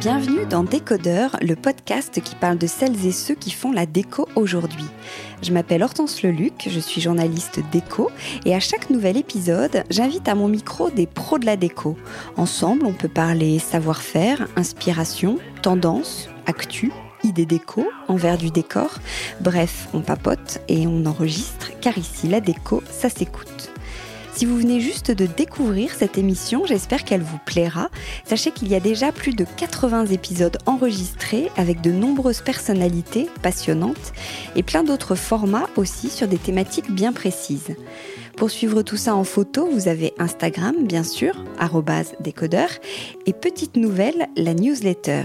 Bienvenue dans Décodeur, le podcast qui parle de celles et ceux qui font la déco aujourd'hui. Je m'appelle Hortense Leluc, je suis journaliste déco et à chaque nouvel épisode, j'invite à mon micro des pros de la déco. Ensemble, on peut parler savoir-faire, inspiration, tendance, actu, idées déco, envers du décor. Bref, on papote et on enregistre car ici, la déco, ça s'écoute. Si vous venez juste de découvrir cette émission, j'espère qu'elle vous plaira. Sachez qu'il y a déjà plus de 80 épisodes enregistrés avec de nombreuses personnalités passionnantes et plein d'autres formats aussi sur des thématiques bien précises. Pour suivre tout ça en photo, vous avez Instagram, bien sûr, décodeur, et petite nouvelle, la newsletter.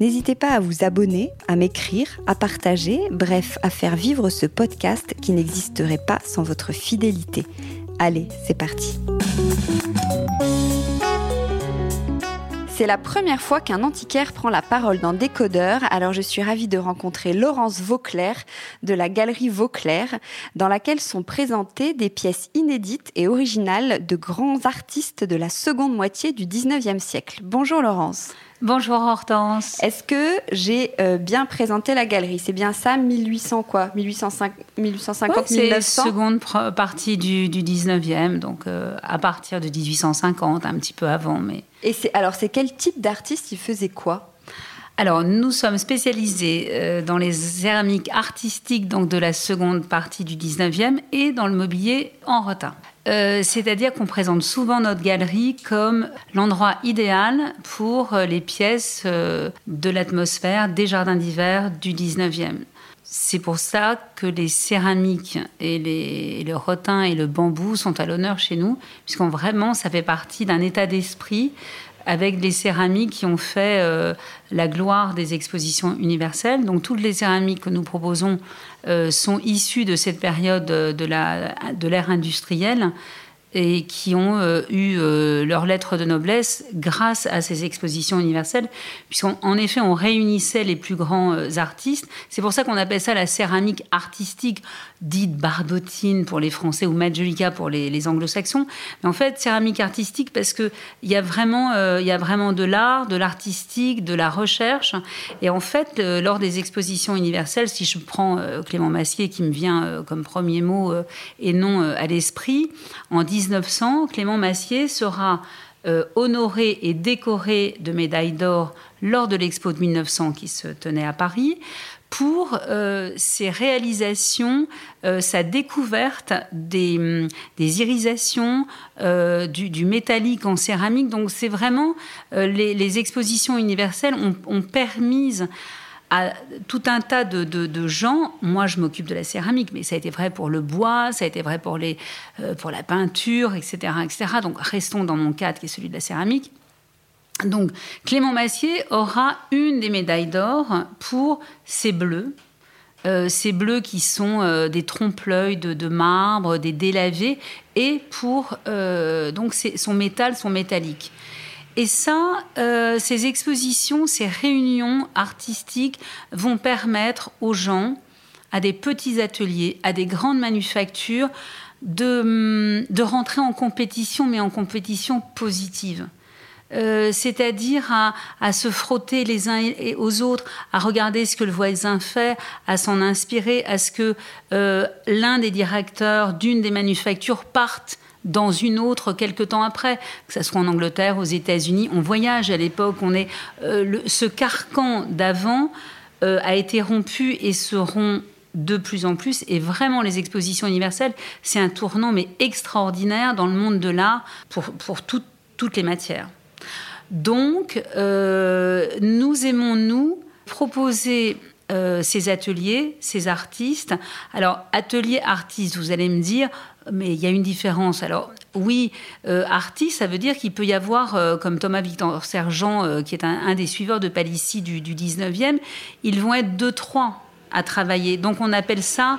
N'hésitez pas à vous abonner, à m'écrire, à partager, bref, à faire vivre ce podcast qui n'existerait pas sans votre fidélité. Allez, c'est parti. C'est la première fois qu'un antiquaire prend la parole dans Décodeur, alors je suis ravie de rencontrer Laurence Vauclair de la galerie Vauclair, dans laquelle sont présentées des pièces inédites et originales de grands artistes de la seconde moitié du 19e siècle. Bonjour Laurence. Bonjour Hortense. Est-ce que j'ai euh, bien présenté la galerie? C'est bien ça, 1800 quoi? 1850, 1850 ouais, 1900 seconde partie du, du 19e, donc euh, à partir de 1850, un petit peu avant. Mais... Et c'est, alors, c'est quel type d'artiste? Il faisait quoi? Alors, nous sommes spécialisés euh, dans les céramiques artistiques donc de la seconde partie du 19e et dans le mobilier en retard. Euh, c'est-à-dire qu'on présente souvent notre galerie comme l'endroit idéal pour euh, les pièces de l'atmosphère des jardins d'hiver du 19e. C'est pour ça que les céramiques et, les, le rotin et le bambou sont à l'honneur chez nous, puisqu'on vraiment, ça fait partie d'un état d'esprit avec des céramiques qui ont fait euh, la gloire des expositions universelles. Donc toutes les céramiques que nous proposons euh, sont issues de cette période de l'ère industrielle et qui ont euh, eu euh, leur lettre de noblesse grâce à ces expositions universelles, puisqu'en effet, on réunissait les plus grands euh, artistes. C'est pour ça qu'on appelle ça la céramique artistique, dite bardotine pour les Français ou majolica pour les, anglo-saxons. Mais en fait, céramique artistique parce qu'il y, a vraiment, il y a vraiment de l'art, de l'artistique, de la recherche. Et en fait, lors des expositions universelles, si je prends Clément Massier qui me vient comme premier mot et non à l'esprit, en 1900, Clément Massier sera euh, honoré et décoré de médailles d'or lors de l'expo de 1900 qui se tenait à Paris pour euh, ses réalisations, euh, sa découverte des, hum, irisations, du, métallique en céramique. Donc c'est vraiment les, expositions universelles ont permis à tout un tas de, gens. Moi, je m'occupe de la céramique, mais ça a été vrai pour le bois, ça a été vrai pour, les, euh, pour la peinture, etc., etc. Donc, restons dans mon cadre qui est celui de la céramique. Donc, Clément Massier aura une des médailles d'or pour ses bleus. Euh, ces bleus qui sont euh, des trompe-l'œil de, marbre, des délavés, et pour donc son métal, son métallique. Et ça, euh, ces expositions, ces réunions artistiques vont permettre aux gens, à des petits ateliers, à des grandes manufactures, de, hum, rentrer en compétition, mais en compétition positive. Euh, c'est-à-dire à, se frotter les uns aux autres, à regarder ce que le voisin fait, à s'en inspirer, à ce que euh, l'un des directeurs d'une des manufactures parte dans une autre quelque temps après, que ce soit en Angleterre, aux États-Unis. On voyage à l'époque, on est euh, ce carcan d'avant euh, a été rompu et seront de plus en plus. Et vraiment, les expositions universelles, c'est un tournant mais extraordinaire dans le monde de l'art pour, pour toutes les matières. Donc, euh, nous aimons, nous, proposer ces ateliers, ces artistes. Alors, atelier artiste, vous allez me dire, mais il y a une différence. Alors oui, euh, artiste, ça veut dire qu'il peut y avoir, euh, comme Thomas Victor Sergent, euh, qui est un, des suiveurs de Palissy du, du 19e, ils vont être deux, trois à travailler. Donc on appelle ça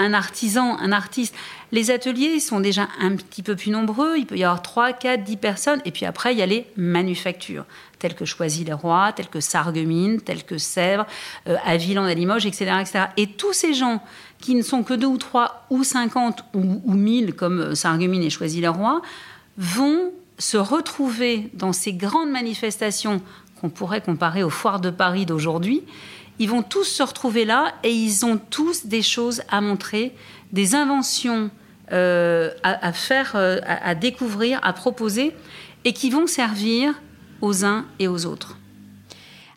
un artisan, un artiste. Les ateliers sont déjà un petit peu plus nombreux. Il peut y avoir 3, 4, 10 personnes. Et puis après, il y a les manufactures, telles que Choisy-les-Rois, telles que Sarreguemines, telles que Sèvres, euh, Aville à Limoges, etc., etc. Et tous ces gens qui ne sont que deux ou trois ou 50 ou, ou 1000, comme euh, Sarreguemines et Choisy-les-Rois, vont se retrouver dans ces grandes manifestations qu'on pourrait comparer aux foires de Paris d'aujourd'hui ils vont tous se retrouver là et ils ont tous des choses à montrer, des inventions euh, à, faire, euh, à, découvrir, à proposer, et qui vont servir aux uns et aux autres.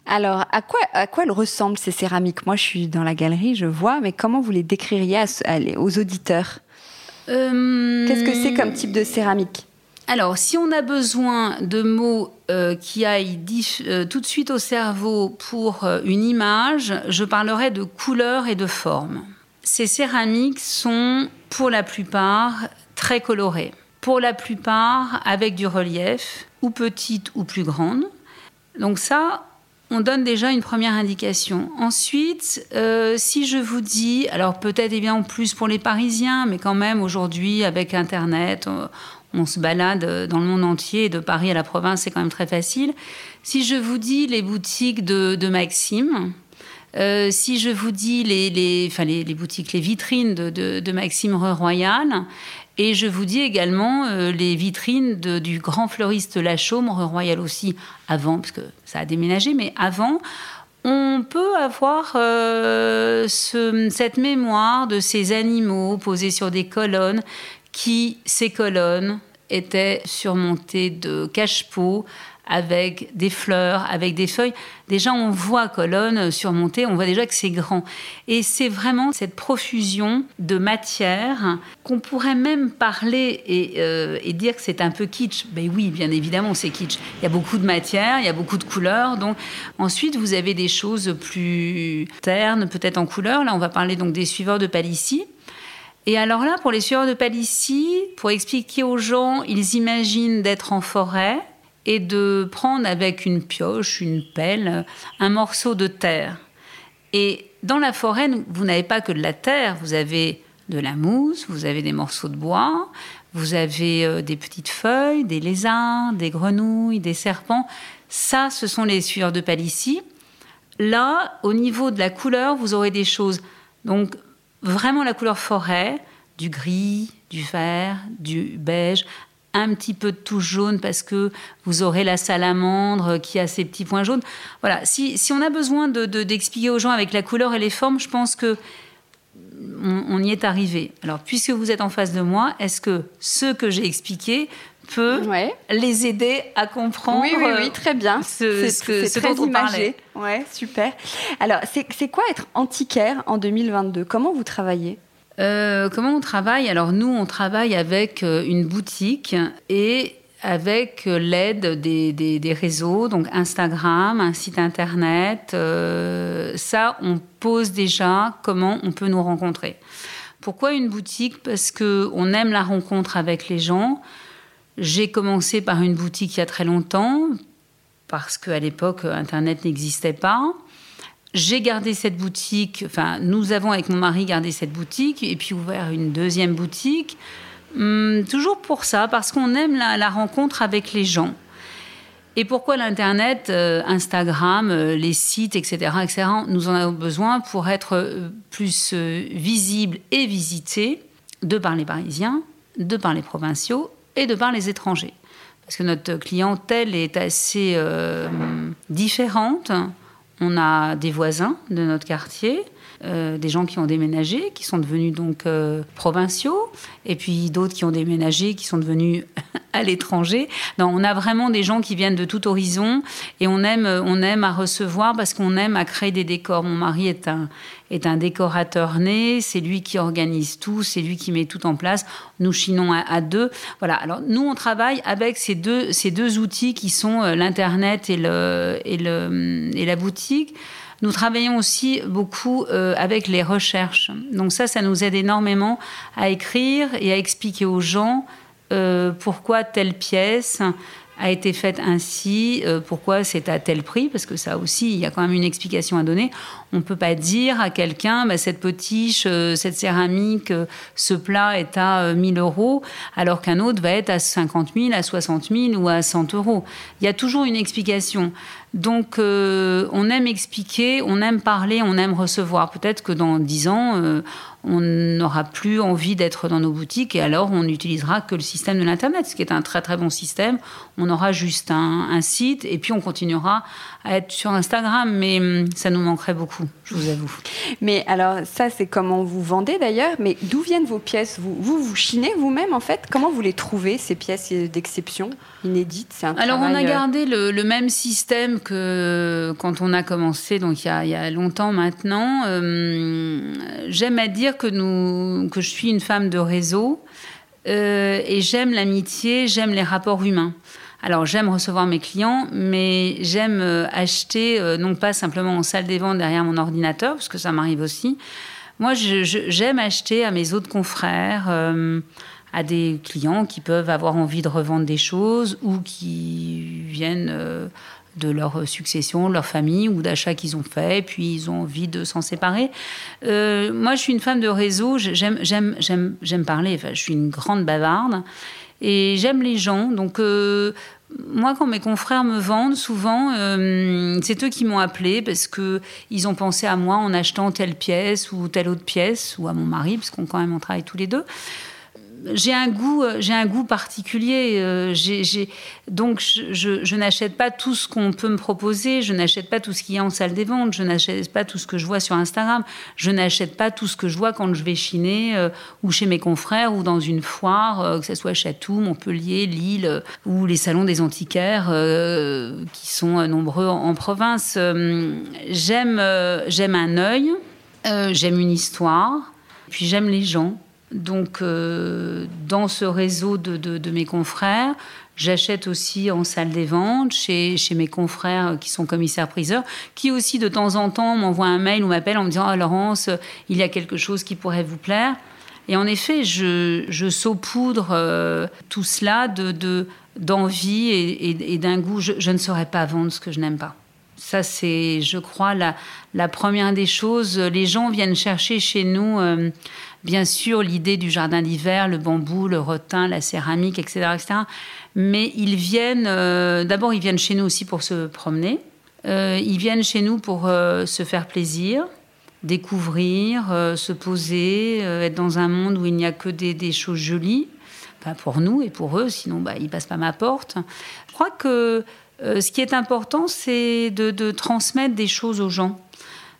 Alors, à quoi, à quoi elles ressemblent ces céramiques? Moi, je suis dans la galerie, je vois, mais comment vous les décririez aux auditeurs? Euh, Qu'est-ce que c'est comme type de céramique? Alors, si on a besoin de mots euh, qui aillent euh, tout de suite au cerveau pour euh, une image, je parlerai de couleur et de forme. Ces céramiques sont, pour la plupart, très colorées. Pour la plupart, avec du relief, ou petite ou plus grande. Donc ça, on donne déjà une première indication. Ensuite, si je vous dis, alors peut-être et bien en plus pour les Parisiens, mais quand même aujourd'hui avec Internet, on se balade dans le monde entier, de Paris à la province, c'est quand même très facile. Si je vous dis les boutiques de, Maxime, euh, si je vous dis les, boutiques, les vitrines de, Maxime Royal, et je vous dis également euh, les vitrines du grand fleuriste Lachaume, Royal aussi, avant, parce que ça a déménagé, mais avant, on peut avoir euh, cette mémoire de ces animaux posés sur des colonnes qui, ces colonnes, étaient surmontées de cache-pots avec des fleurs, avec des feuilles. Déjà, on voit colonnes surmontées, on voit déjà que c'est grand. Et c'est vraiment cette profusion de matière qu'on pourrait même parler et, euh, dire que c'est un peu kitsch. Ben oui, bien évidemment, c'est kitsch. Il y a beaucoup de matière, il y a beaucoup de couleurs. Donc ensuite, vous avez des choses plus ternes, peut-être en couleur. Là, on va parler donc des suiveurs de Palissy. Et alors là, pour les sueurs de Palissy, pour expliquer aux gens, ils imaginent d'être en forêt et de prendre avec une pioche, une pelle, un morceau de terre. Et dans la forêt, vous n'avez pas que de la terre, vous avez de la mousse, vous avez des morceaux de bois, vous avez euh, des petites feuilles, des lézards, des grenouilles, des serpents. Ça, ce sont les sueurs de Palissy. Là, au niveau de la couleur, vous aurez des choses donc vraiment la couleur forêt, du gris, du vert, du beige, un petit peu de touche jaune parce que vous aurez la salamandre qui a ses petits points jaunes. Voilà, si, on a besoin d'expliquer de, aux gens avec la couleur et les formes, je pense que on, y est arrivé. Alors, puisque vous êtes en face de moi, est-ce que ce que j'ai expliqué peut les aider à comprendre Oui, oui, oui, très bien. Ce, ce, ce dont on parlait. Ouais, super. Alors, c'est quoi être antiquaire en 2022 Comment vous travaillez? Euh, comment on travaille? Alors nous, on travaille avec euh, une boutique et avec euh, l'aide des, des, réseaux, donc Instagram, un site internet. ça, on pose déjà comment on peut nous rencontrer. Pourquoi une boutique? Parce que on aime la rencontre avec les gens. J'ai commencé par une boutique il y a très longtemps, parce qu'à l'époque, Internet n'existait pas. J'ai gardé cette boutique, enfin, nous avons avec mon mari gardé cette boutique et puis ouvert une deuxième boutique. Hum, toujours pour ça, parce qu'on aime la, rencontre avec les gens. Et pourquoi l'Internet, euh, Instagram, euh, les sites, etc., etc., nous en avons besoin pour être euh, plus visibles et visités de par les Parisiens, de par les provinciaux et de par les étrangers. Parce que notre clientèle est assez euh, différente. On a des voisins de notre quartier, euh, des gens qui ont déménagé, qui sont devenus donc euh, provinciaux, et puis d'autres qui ont déménagé, qui sont devenus à l'étranger. On a vraiment des gens qui viennent de tout horizon, et on aime, on aime à recevoir parce qu'on aime à créer des décors. Mon mari est un, est un décorateur né, c'est lui qui organise tout, c'est lui qui met tout en place. Nous chinons à, deux. Voilà. Alors nous, on travaille avec ces deux, ces deux outils qui sont euh, l'internet et le, et le et la boutique. Nous travaillons aussi beaucoup euh, avec les recherches. Donc ça, ça nous aide énormément à écrire et à expliquer aux gens euh, pourquoi telle pièce a été faite ainsi, pourquoi c'est à tel prix, parce que ça aussi, il y a quand même une explication à donner. On ne peut pas dire à quelqu'un, bah, cette potiche, euh, cette céramique, euh, ce plat est à 1000 euros, alors qu'un autre va être à 50 000, à 60 000 ou à 100 euros. Il y a toujours une explication. Donc, on aime expliquer, on aime parler, on aime recevoir. Peut-être que dans 10 ans, on n'aura plus envie d'être dans nos boutiques et alors on n'utilisera que le système de l'Internet, ce qui est un très très bon système. On aura juste un, site et puis on continuera à être sur Instagram, mais hum, ça nous manquerait beaucoup, je vous avoue. Mais alors ça c'est comment vous vendez d'ailleurs, mais d'où viennent vos pièces? Vous, vous, vous chinez vous-même en fait? Comment vous les trouvez ces pièces d'exception, inédites? Alors on a euh, gardé le, même système que quand on a commencé, donc il y a, il y a longtemps maintenant. Hum, j'aime à dire que, nous, que je suis une femme de réseau euh, et j'aime l'amitié, j'aime les rapports humains. Alors j'aime recevoir mes clients, mais j'aime euh, acheter, euh, non pas simplement en salle des ventes derrière mon ordinateur, parce que ça m'arrive aussi. Moi, j'aime acheter à mes autres confrères, à des clients qui peuvent avoir envie de revendre des choses ou qui viennent de leur succession, de leur famille ou d'achats qu'ils ont fait, puis ils ont envie de s'en séparer. Euh, moi, je suis une femme de réseau, j'aime parler, enfin, je suis une grande bavarde et j'aime les gens. Donc, euh, moi, quand mes confrères me vendent, souvent, euh, c'est eux qui m'ont appelé parce que ils ont pensé à moi en achetant telle pièce ou telle autre pièce, ou à mon mari, parce qu'on quand même on travaille tous les deux j'ai un goût, euh, j'ai un goût particulier. Euh, donc, je, n'achète pas tout ce qu'on peut me proposer. Je n'achète pas tout ce qu'il y a en salle des ventes. Je n'achète pas tout ce que je vois sur Instagram. Je n'achète pas tout ce que je vois quand je vais chiner euh, ou chez mes confrères ou dans une foire, que ce soit Chatou, Montpellier, Lille ou les salons des antiquaires qui sont nombreux en, province. j'aime, j'aime un œil. j'aime une histoire. Puis j'aime les gens. Donc, euh, dans ce réseau de, mes confrères, j'achète aussi en salle des ventes chez, mes confrères qui sont commissaires-priseurs, qui aussi de temps en temps m'envoient un mail ou m'appellent en me disant Ah, Laurence, il y a quelque chose qui pourrait vous plaire. Et en effet, je, saupoudre euh, tout cela d'envie et, d'un goût. Je, ne saurais pas vendre ce que je n'aime pas. Ça, c'est, je crois, la, première des choses. Les gens viennent chercher chez nous. Euh, bien sûr l'idée du jardin d'hiver, le bambou, le rotin, la céramique, etc. etc. mais ils viennent, euh, d'abord ils viennent chez nous aussi pour se promener, euh, ils viennent chez nous pour euh, se faire plaisir, découvrir, se poser, être dans un monde où il n'y a que des, choses jolies, pour nous et pour eux, sinon bah, ils passent pas ma porte. Je crois que ce qui est important, c'est de transmettre des choses aux gens.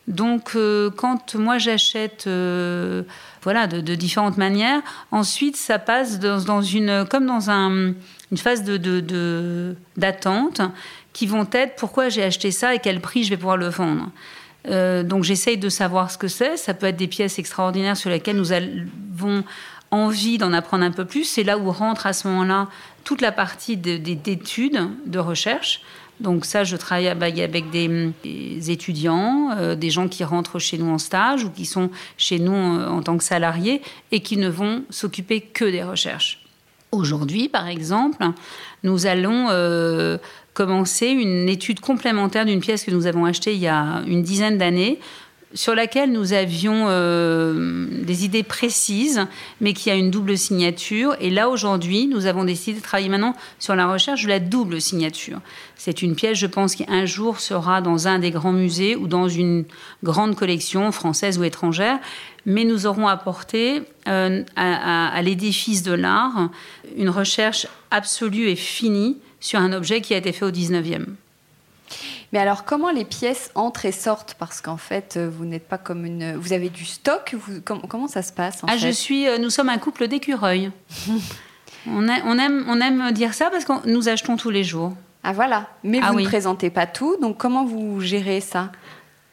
Donc, euh, quand moi j'achète, euh, voilà, de, différentes manières, ensuite ça passe dans, une, comme dans une phase de, d'attente, qui vont être pourquoi j'ai acheté ça et quel prix je vais pouvoir le vendre. Euh, donc, j'essaye de savoir ce que c'est. Ça peut être des pièces extraordinaires sur lesquelles nous avons envie d'en apprendre un peu plus. C'est là où rentre à ce moment-là toute la partie d'études, de recherche. Donc ça, je travaille avec des, étudiants, euh, des gens qui rentrent chez nous en stage ou qui sont chez nous en, tant que salariés et qui ne vont s'occuper que des recherches. Aujourd'hui, par exemple, nous allons euh, commencer une étude complémentaire d'une pièce que nous avons achetée il y a une dizaine d'années sur laquelle nous avions euh, des idées précises, mais qui a une double signature. Et là, aujourd'hui, nous avons décidé de travailler maintenant sur la recherche de la double signature. C'est une pièce, je pense, qui un jour sera dans un des grands musées ou dans une grande collection française ou étrangère. Mais nous aurons apporté euh, à, à l'édifice de l'art une recherche absolue et finie sur un objet qui a été fait au 19e. Mais alors, comment les pièces entrent et sortent? Parce qu'en fait, euh, vous n'êtes pas comme une. Vous avez du stock comment, ça se passe Ah, je suis. Euh, nous sommes un couple d'écureuils. on, on, aime, on aime dire ça parce que nous achetons tous les jours. Ah voilà. Mais ah vous ne présentez pas tout. Donc, comment vous gérez ça?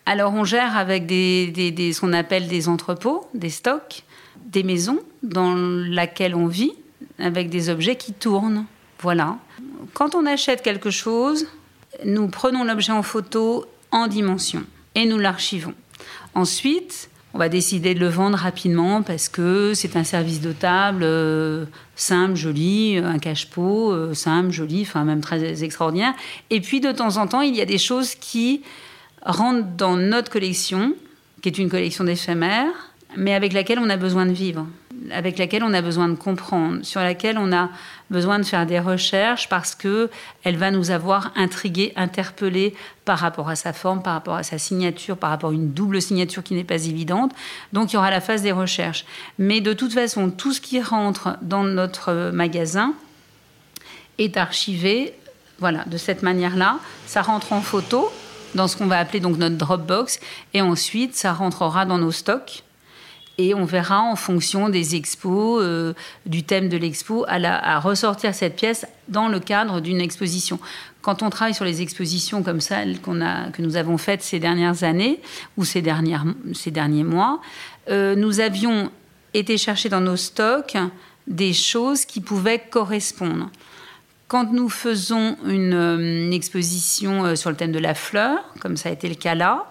Alors, on gère avec des, des, ce qu'on appelle des entrepôts, des stocks, des maisons dans lesquelles on vit, avec des objets qui tournent. Voilà. Quand on achète quelque chose, nous prenons l'objet en photo en dimension et nous l'archivons. Ensuite, on va décider de le vendre rapidement parce que c'est un service de table euh, simple, joli, un cache-pot euh, simple, joli, enfin même très extraordinaire. Et puis de temps en temps, il y a des choses qui rentre dans notre collection, qui est une collection d'éphémères, mais avec laquelle on a besoin de vivre avec laquelle on a besoin de comprendre, sur laquelle on a besoin de faire des recherches parce que elle va nous avoir intrigués, interpellés par rapport à sa forme, par rapport à sa signature, par rapport à une double signature qui n'est pas évidente. Donc il y aura la phase des recherches. Mais de toute façon, tout ce qui rentre dans notre magasin est archivé, voilà, de cette manière-là. Ça rentre en photo dans ce qu'on va appeler donc notre Dropbox, et ensuite ça rentrera dans nos stocks et on verra en fonction des expos, euh, du thème de l'expo, à, ressortir cette pièce dans le cadre d'une exposition. Quand on travaille sur les expositions comme a, que nous avons faites ces dernières années ou ces, dernières, ces derniers mois, euh, nous avions été chercher dans nos stocks des choses qui pouvaient correspondre. Quand nous faisons une, une exposition euh, sur le thème de la fleur, comme ça a été le cas là,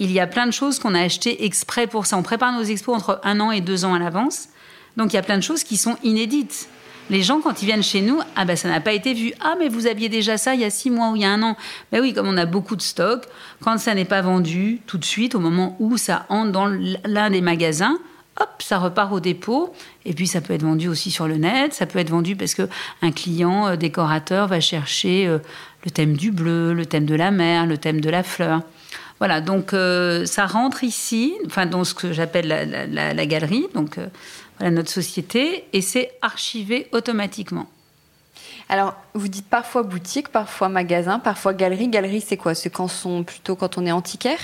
il y a plein de choses qu'on a achetées exprès pour ça. On prépare nos expos entre un an et deux ans à l'avance. Donc il y a plein de choses qui sont inédites. Les gens, quand ils viennent chez nous, ah ben ça n'a pas été vu. Ah mais vous aviez déjà ça il y a six mois ou il y a un an. Ben oui, comme on a beaucoup de stock, quand ça n'est pas vendu tout de suite, au moment où ça entre dans l'un des magasins, hop, ça repart au dépôt. Et puis ça peut être vendu aussi sur le net. Ça peut être vendu parce que un client euh, décorateur va chercher euh, le thème du bleu, le thème de la mer, le thème de la fleur. Voilà, donc euh, ça rentre ici, enfin dans ce que j'appelle la, galerie, donc euh, voilà notre société, et c'est archivé automatiquement. Alors, vous dites parfois boutique, parfois magasin, parfois galerie. Galerie, c'est quoi? C'est quand sont plutôt quand on est antiquaire?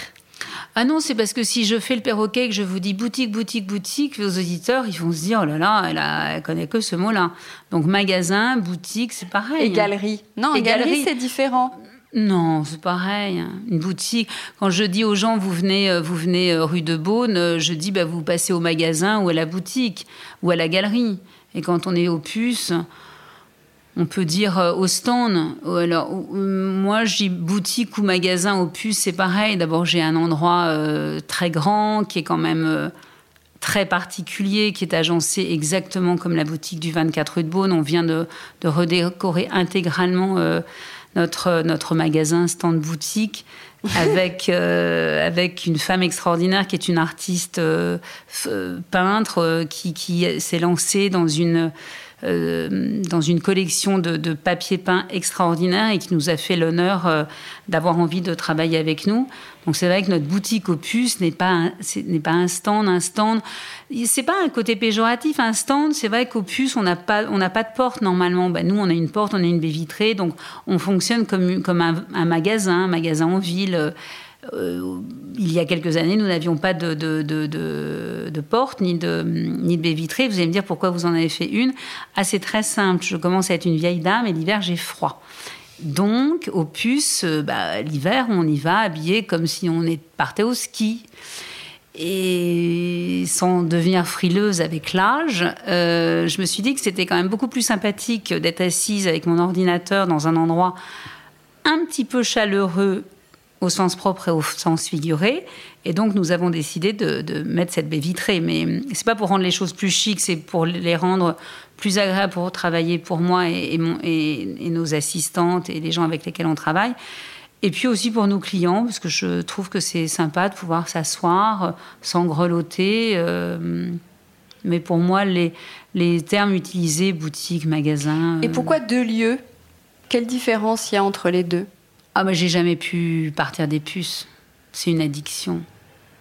Ah non, c'est parce que si je fais le perroquet et que je vous dis boutique, boutique, boutique, vos auditeurs, ils vont se dire, oh là là, elle, a, connaît que ce mot-là. Donc magasin, boutique, c'est pareil. Et galerie Non, et galerie c'est différent. Non, c'est pareil. Une boutique. Quand je dis aux gens, vous venez, euh, vous venez euh, rue de Beaune, euh, je dis, bah, vous passez au magasin ou à la boutique ou à la galerie. Et quand on est au puce, on peut dire au stand. Alors, moi, dis boutique ou magasin au puce, c'est pareil. D'abord, j'ai un endroit très grand qui est quand même très particulier, qui est agencé exactement comme la boutique du 24 rue de Beaune. On vient de, redécorer intégralement notre, notre magasin stand boutique avec, euh, avec une femme extraordinaire qui est une artiste euh, peintre euh, qui, qui s'est lancée dans une euh, dans une collection de, papier peint extraordinaire et qui nous a fait l'honneur euh, d'avoir envie de travailler avec nous. Donc c'est vrai que notre boutique Opus n'est pas n'est pas un stand, un stand. C'est pas un côté péjoratif, un stand. C'est vrai qu'Opus on n'a pas on n'a pas de porte normalement. Ben, nous on a une porte, on a une baie vitrée, donc on fonctionne comme comme un, un magasin, un magasin en ville. Euh, il y a quelques années, nous n'avions pas de, porte ni de, ni de baie vitrée. Vous allez me dire pourquoi vous en avez fait une. Ah, c'est très simple. Je commence à être une vieille dame et l'hiver, j'ai froid. Donc, au puce, euh, bah, l'hiver, on y va habillé comme si on partait au ski. Et sans devenir frileuse avec l'âge, euh, je me suis dit que c'était quand même beaucoup plus sympathique d'être assise avec mon ordinateur dans un endroit un petit peu chaleureux au sens propre et au sens figuré. Et donc, nous avons décidé de, mettre cette baie vitrée. Mais c'est pas pour rendre les choses plus chics, c'est pour les rendre plus agréables pour travailler pour moi et, et, nos assistantes et les gens avec lesquels on travaille. Et puis aussi pour nos clients, parce que je trouve que c'est sympa de pouvoir s'asseoir sans grelotter. Euh, mais pour moi, les, les termes utilisés, boutique, magasin. Et pourquoi deux lieux? Quelle différence il y a entre les deux? Ah, mais j'ai jamais pu partir des puces. C'est une addiction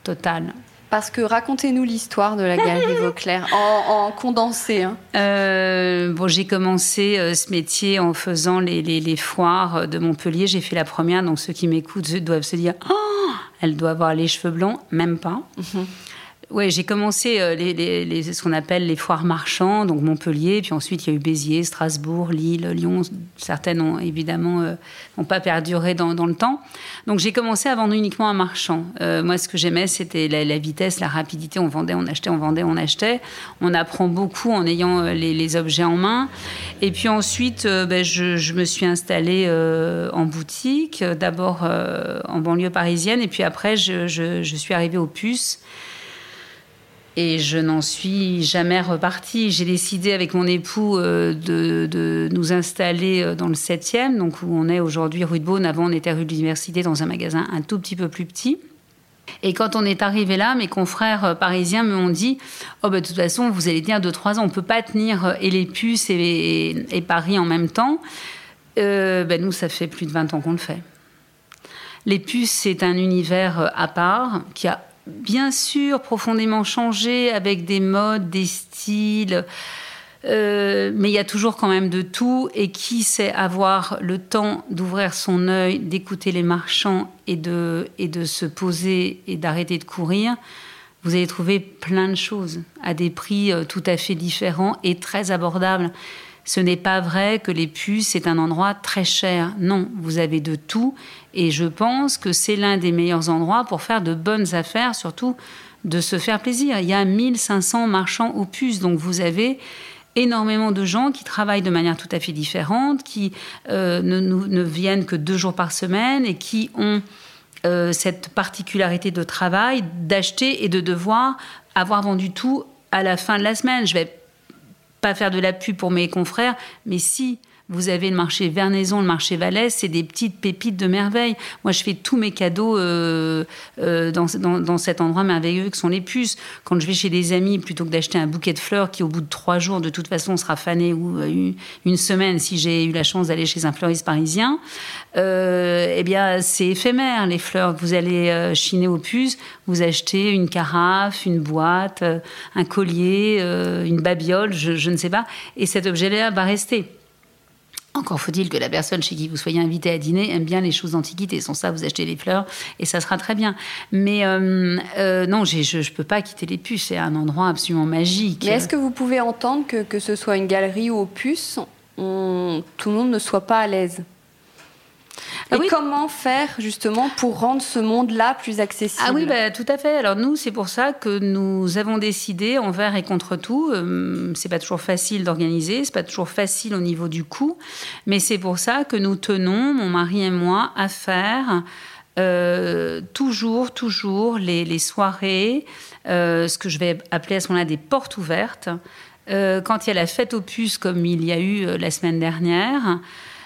totale. Parce que racontez-nous l'histoire de la Galerie Vauclair en, condensé. Hein. Euh, bon, j'ai commencé euh, ce métier en faisant les, les, foires de Montpellier. J'ai fait la première, donc ceux qui m'écoutent doivent se dire oh, elle doit avoir les cheveux blancs, même pas. Mhm. Oui, j'ai commencé euh, les, ce qu'on appelle les foires marchands, donc Montpellier, puis ensuite il y a eu Béziers, Strasbourg, Lille, Lyon. Certaines ont évidemment euh, pas perduré dans, le temps. Donc j'ai commencé à vendre uniquement un marchand. Euh, moi, ce que j'aimais, c'était la, vitesse, la rapidité. On vendait, on achetait, on vendait, on achetait. On apprend beaucoup en ayant les, objets en main. Et puis ensuite, ben, je, me suis installée en boutique, d'abord en banlieue parisienne, et puis après, je, je suis arrivée aux puces. Et je n'en suis jamais repartie. J'ai décidé avec mon époux euh, de, nous installer euh, dans le 7e, donc où on est aujourd'hui rue de Beaune. Avant, on était rue de l'Université dans un magasin un tout petit peu plus petit. Et quand on est arrivé là, mes confrères euh, parisiens m'ont dit Oh, bah, de toute façon, vous allez tenir 2-3 ans, on ne peut pas tenir et les puces et, Paris en même temps. Bah, nous, ça fait plus de 20 ans qu'on le fait. Les puces, c'est un univers à part qui a bien sûr profondément changé avec des modes, des styles. Euh, mais il y a toujours quand même de tout. Et qui sait avoir le temps d'ouvrir son œil, d'écouter les marchands et de, et de se poser et d'arrêter de courir, vous allez trouver plein de choses à des prix euh, tout à fait différents et très abordables. Ce n'est pas vrai que les puces, c'est un endroit très cher. Non, vous avez de tout. Et je pense que c'est l'un des meilleurs endroits pour faire de bonnes affaires, surtout de se faire plaisir. Il y a 1500 marchands puces. Donc vous avez énormément de gens qui travaillent de manière tout à fait différente, qui euh, ne, ne, viennent que deux jours par semaine et qui ont euh, cette particularité de travail d'acheter et de devoir avoir vendu tout à la fin de la semaine. Je vais pas faire de la pub pour mes confrères, mais si vous avez le marché Vernaison, le marché Valais, c'est des petites pépites de merveille. Moi, je fais tous mes cadeaux euh, euh, dans, cet endroit merveilleux que sont les puces. Quand je vais chez des amis, plutôt que d'acheter un bouquet de fleurs qui, au bout de trois jours, de toute façon, sera fané ou euh, une semaine si j'ai eu la chance d'aller chez un fleuriste parisien, eh bien, c'est éphémère, les fleurs vous allez chiner aux puces. Vous achetez une carafe, une boîte, un collier, une babiole, je ne sais pas, et cet objet-là va rester. Encore faut-il que la personne chez qui vous soyez invité à dîner aime bien les choses d'antiquité. Sans ça, vous achetez les fleurs et ça sera très bien. Mais euh, euh, non, je ne peux pas quitter les puces. C'est un endroit absolument magique. Mais est-ce que vous pouvez entendre que, que ce soit une galerie ou aux puces, tout le monde ne soit pas à l'aise? Ah et comment faire justement pour rendre ce monde-là plus accessible Ah oui, bah, tout à fait. Alors nous, c'est pour ça que nous avons décidé, envers et contre tout, euh, c'est pas toujours facile d'organiser, c'est pas toujours facile au niveau du coût, mais c'est pour ça que nous tenons, mon mari et moi, à faire euh, toujours, toujours les, soirées, euh, ce que je vais appeler à ce moment-là des portes ouvertes. quand il y a la fête aux puces comme il y a eu la semaine dernière,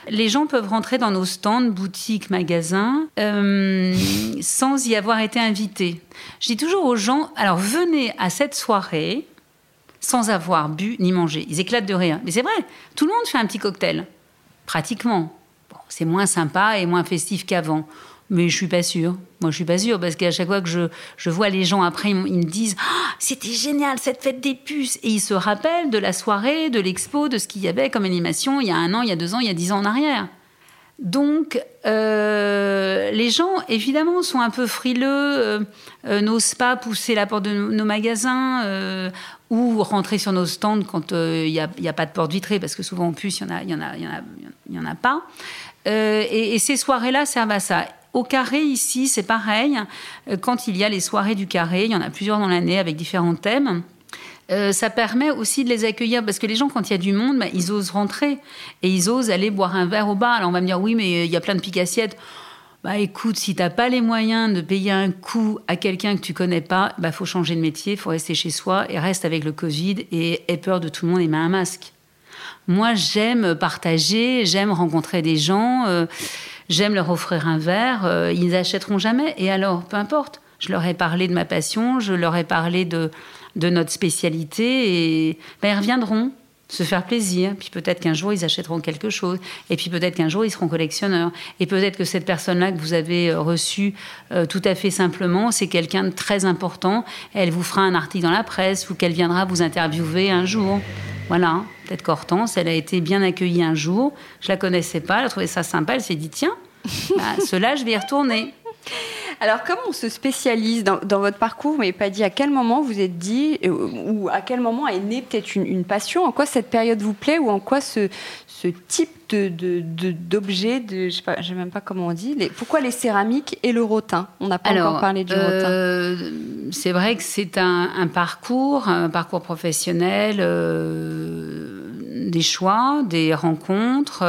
les gens peuvent rentrer dans nos stands, boutiques, magasins, euh, sans y avoir été invités. Je dis toujours aux gens, alors venez à cette soirée sans avoir bu ni mangé. Ils éclatent de rire. Mais c'est vrai, tout le monde fait un petit cocktail, pratiquement. c'est moins sympa et moins festif qu'avant. Mais je suis pas sûre. Moi, je suis pas sûre parce qu'à chaque fois que je, je, vois les gens après, ils, me disent ah, c'était génial cette fête des puces et ils se rappellent de la soirée, de l'expo, de ce qu'il y avait comme animation il y a un an, il y a deux ans, il y a dix ans en arrière. Donc, euh, les gens, évidemment, sont un peu frileux, euh, euh, n'osent pas pousser la porte de nos, magasins ou rentrer sur nos stands quand il n'y a, a, pas de porte vitrée, parce que souvent en plus, il n'y en, en, y en a pas. Et, ces soirées-là servent à ça. Au carré, ici, c'est pareil. Euh, quand il y a les soirées du carré, il y en a plusieurs dans l'année avec différents thèmes. Euh, ça permet aussi de les accueillir parce que les gens, quand il y a du monde, bah, ils osent rentrer et ils osent aller boire un verre au bar. Alors on va me dire oui, mais il y a plein de piques-assiettes. Bah écoute, si t'as pas les moyens de payer un coup à quelqu'un que tu connais pas, bah faut changer de métier, faut rester chez soi et reste avec le Covid et aie peur de tout le monde et mets un masque. Moi, j'aime partager, j'aime rencontrer des gens. Euh, j'aime leur offrir un verre, euh, ils n'achèteront jamais. Et alors, peu importe. Je leur ai parlé de ma passion, je leur ai parlé de, notre spécialité et ben, ils reviendront se faire plaisir. Puis peut-être qu'un jour, ils achèteront quelque chose. Et puis peut-être qu'un jour, ils seront collectionneurs. Et peut-être que cette personne-là que vous avez euh, reçue euh, tout à fait simplement, c'est quelqu'un de très important. Elle vous fera un article dans la presse ou qu'elle viendra vous interviewer un jour. Voilà, peut-être qu'Hortense, elle a été bien accueillie un jour. Je la connaissais pas, elle a trouvé ça sympa. Elle s'est dit, tiens, bah, cela, je vais y retourner. Alors, comment on se spécialise dans, votre parcours Mais pas dit à quel moment vous êtes dit, euh, ou à quel moment est née peut-être une, passion En quoi cette période vous plaît ou en quoi ce, ce type d'objet, de, de, je ne sais, même pas comment on dit, les, pourquoi les céramiques et le rotin? On n'a pas encore parlé du euh, rotin. C'est vrai que c'est un, parcours, un parcours professionnel, euh, des choix, des rencontres.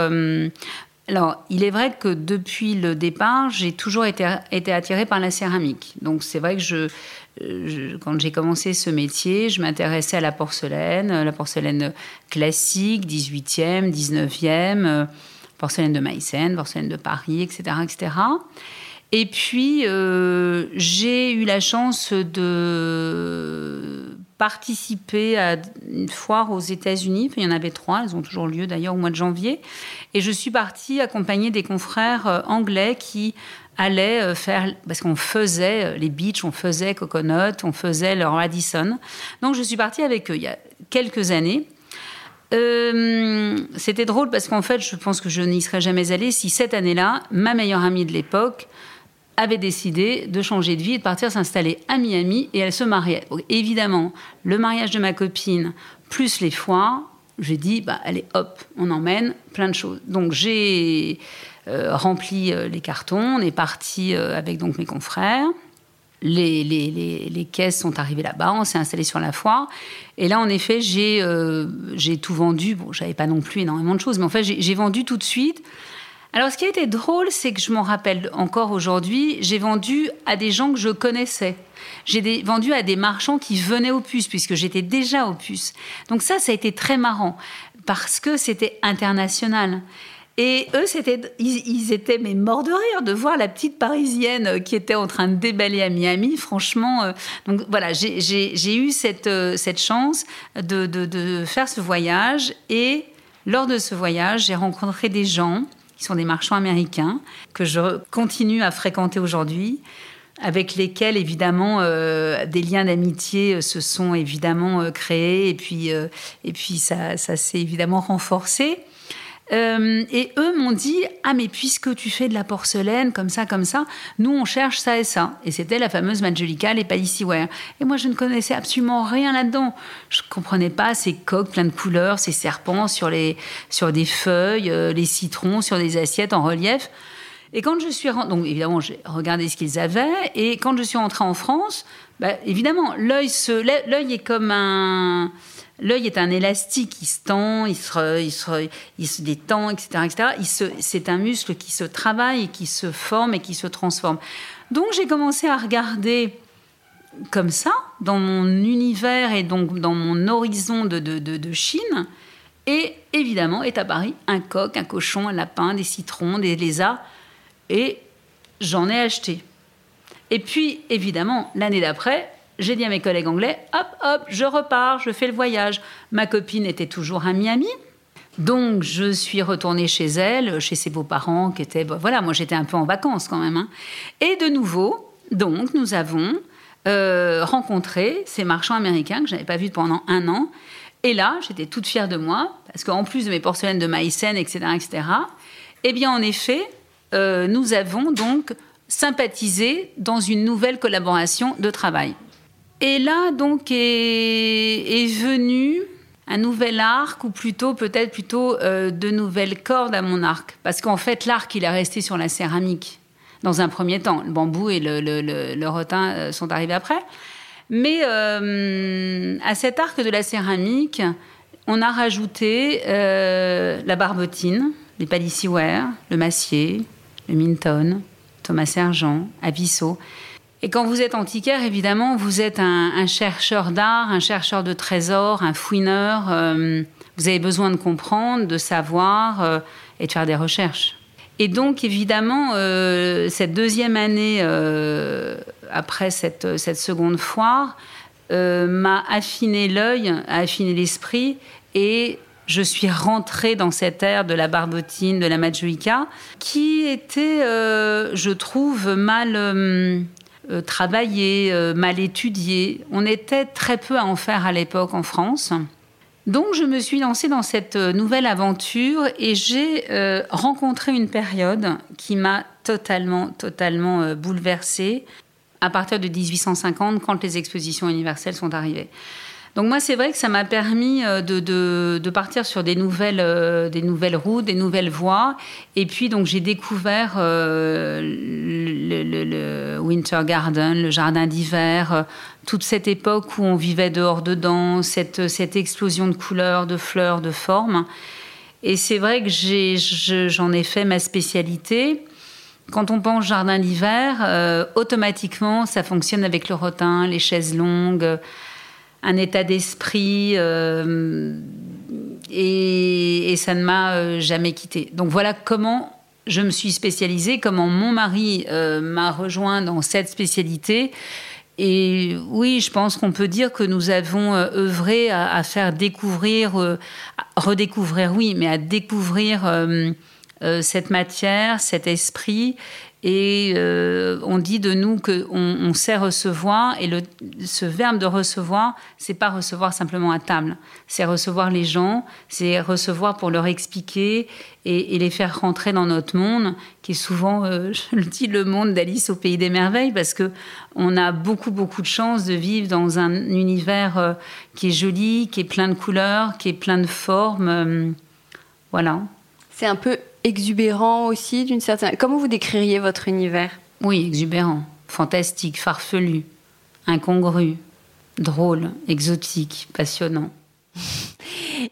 Alors, il est vrai que depuis le départ, j'ai toujours été, attirée par la céramique. Donc, c'est vrai que quand j'ai commencé ce métier, je m'intéressais à la porcelaine, la porcelaine classique, 18e, 19e, porcelaine de Meissen, porcelaine de Paris, etc. etc. Et puis, euh, j'ai eu la chance de participer à une foire aux États-Unis. il y en avait trois, elles ont toujours lieu d'ailleurs au mois de janvier. Et je suis partie accompagner des confrères euh, anglais qui allaient euh, faire, parce qu'on faisait les beach, on faisait Coconut, on faisait le Radisson. Donc je suis partie avec eux il y a quelques années. C'était drôle parce qu'en fait, je pense que je n'y serais jamais allée si cette année-là, ma meilleure amie de l'époque avait décidé de changer de vie et de partir s'installer à Miami et elle se mariait. évidemment, le mariage de ma copine plus les foires, j'ai dit, bah, allez, hop, on emmène plein de choses. Donc j'ai euh, rempli euh, les cartons, on est parti euh, avec donc mes confrères. Les, les, les, les, caisses sont arrivées là-bas, on s'est installé sur la foire. Et là, en effet, j'ai j'ai tout vendu. Bon, j'avais pas non plus énormément de choses, mais en fait, j'ai vendu tout de suite alors, ce qui a été drôle, c'est que je m'en rappelle encore aujourd'hui, j'ai vendu à des gens que je connaissais. J'ai vendu à des marchands qui venaient aux puces, puisque j'étais déjà aux puces. Donc ça, ça a été très marrant, parce que c'était international. Et eux, c'était, ils, étaient mais morts de rire de voir la petite Parisienne qui était en train de déballer à Miami. Franchement, euh, donc voilà, j'ai eu cette, euh, chance de faire ce voyage. Et lors de ce voyage, j'ai rencontré des gens qui sont des marchands américains que je continue à fréquenter aujourd'hui avec lesquels évidemment euh, des liens d'amitié euh, se sont évidemment euh, créés et puis et puis ça, ça s'est évidemment renforcé. Euh, et eux m'ont dit Ah, mais puisque tu fais de la porcelaine comme ça, comme ça, nous on cherche ça et ça. Et c'était la fameuse Majolica, les Palissyware. Et moi je ne connaissais absolument rien là-dedans. Je ne comprenais pas ces coques plein de couleurs, ces serpents sur, les, sur des feuilles, euh, les citrons sur des assiettes en relief. Et quand je suis rentrée, donc évidemment, j'ai regardé ce qu'ils avaient. Et quand je suis rentrée en France, bah, évidemment, l'œil l'œil est comme un, L'œil est un élastique, il se tend, il se, détend, etc. etc. c'est un muscle qui se travaille, qui se forme et qui se transforme. Donc j'ai commencé à regarder comme ça, dans mon univers et donc dans mon horizon de, Chine. Et évidemment, est à Paris un coq, un cochon, un lapin, des citrons, des lézards. Et j'en ai acheté. Et puis, évidemment, l'année d'après, j'ai dit à mes collègues anglais, hop, hop, je repars, je fais le voyage. Ma copine était toujours à Miami. Donc, je suis retournée chez elle, chez ses beaux-parents, qui étaient. Voilà, moi, j'étais un peu en vacances quand même. Hein. Et de nouveau, donc, nous avons euh, rencontré ces marchands américains que je n'avais pas vus pendant un an. Et là, j'étais toute fière de moi, parce qu'en plus de mes porcelaines de Maïsen, etc., etc., eh bien, en effet, euh, nous avons donc sympathisé dans une nouvelle collaboration de travail. Et là, donc, est, venu un nouvel arc, ou plutôt, peut-être plutôt, euh, de nouvelles cordes à mon arc. Parce qu'en fait, l'arc, il est resté sur la céramique, dans un premier temps. Le bambou et le, rotin euh, sont arrivés après. Mais euh, à cet arc de la céramique, on a rajouté la barbotine, les palissyware, le massier, le minton, Thomas Sergent, Abisso. Et quand vous êtes antiquaire, évidemment, vous êtes un, chercheur d'art, un chercheur de trésors, un fouineur. Euh, vous avez besoin de comprendre, de savoir euh, et de faire des recherches. Et donc, évidemment, euh, cette deuxième année après cette, cette, seconde foire m'a affiné l'œil, a affiné l'esprit et je suis rentrée dans cette ère de la barbotine, de la majolica, qui était, je trouve, mal euh, travaillé, euh, mal étudié. On était très peu à en faire à l'époque en France. Donc je me suis lancée dans cette euh, nouvelle aventure et j'ai rencontré une période qui m'a totalement, totalement bouleversée à partir de 1850 quand les expositions universelles sont arrivées. Donc moi, c'est vrai que ça m'a permis euh, de, partir sur des nouvelles, euh, des nouvelles routes, des nouvelles voies. Et puis, donc, j'ai découvert euh, le, Winter Garden, le jardin d'hiver, toute cette époque où on vivait dehors dedans, cette, explosion de couleurs, de fleurs, de formes. Et c'est vrai que j'en ai, fait ma spécialité. Quand on pense jardin d'hiver, automatiquement, ça fonctionne avec le rotin, les chaises longues, un état d'esprit. Euh, et, ça ne m'a euh, jamais quitté. Donc voilà comment je me suis spécialisée, comment mon mari m'a rejoint dans cette spécialité. Et oui, je pense qu'on peut dire que nous avons œuvré à, faire découvrir, redécouvrir, oui, mais à découvrir cette matière, cet esprit et euh, on dit de nous qu'on on sait recevoir, et le, ce verbe de recevoir, c'est pas recevoir simplement à table, c'est recevoir les gens, c'est recevoir pour leur expliquer et, les faire rentrer dans notre monde, qui est souvent, euh, je le dis, le monde d'Alice au pays des merveilles, parce que on a beaucoup beaucoup de chance de vivre dans un univers euh, qui est joli, qui est plein de couleurs, qui est plein de formes, voilà. C'est un peu exubérant aussi, d'une certaine. Comment vous décririez votre univers? Oui, exubérant, fantastique, farfelu, incongru, drôle, exotique, passionnant.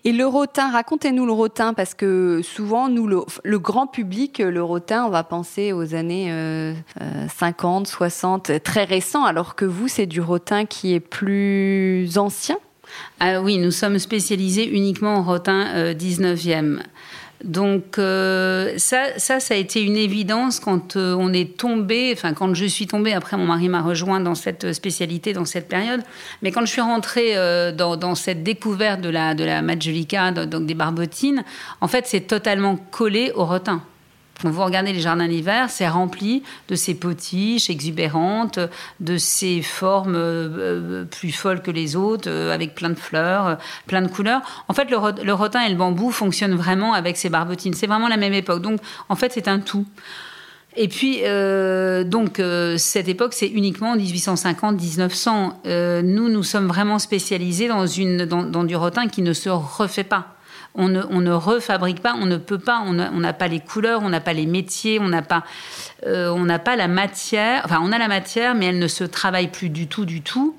Et le rotin, racontez-nous le rotin, parce que souvent, nous, le, grand public, le rotin, on va penser aux années 50, euh, 60, euh, très récent, alors que vous, c'est du rotin qui est plus ancien? Ah Oui, nous sommes spécialisés uniquement en rotin 19e. Donc euh, ça, ça, ça a été une évidence quand euh, on est tombé, enfin quand je suis tombée, après mon mari m'a rejoint dans cette spécialité, dans cette période, mais quand je suis rentrée euh, dans, dans, cette découverte de la, de la Majolica, donc des barbotines, en fait c'est totalement collé au rotin. Vous regardez les jardins d'hiver, c'est rempli de ces potiches exubérantes, de ces formes euh, euh, plus folles que les autres, euh, avec plein de fleurs, plein de couleurs. En fait, le, rotin et le bambou fonctionnent vraiment avec ces barbotines. C'est vraiment la même époque. Donc, en fait, c'est un tout. Et puis, donc, cette époque, c'est uniquement 1850-1900. nous, nous sommes vraiment spécialisés dans du rotin qui ne se refait pas on ne, refabrique pas, on ne peut pas, on n'a pas les couleurs, on n'a pas les métiers, on n'a pas, euh, on n'a pas la matière. Enfin, on a la matière, mais elle ne se travaille plus du tout, du tout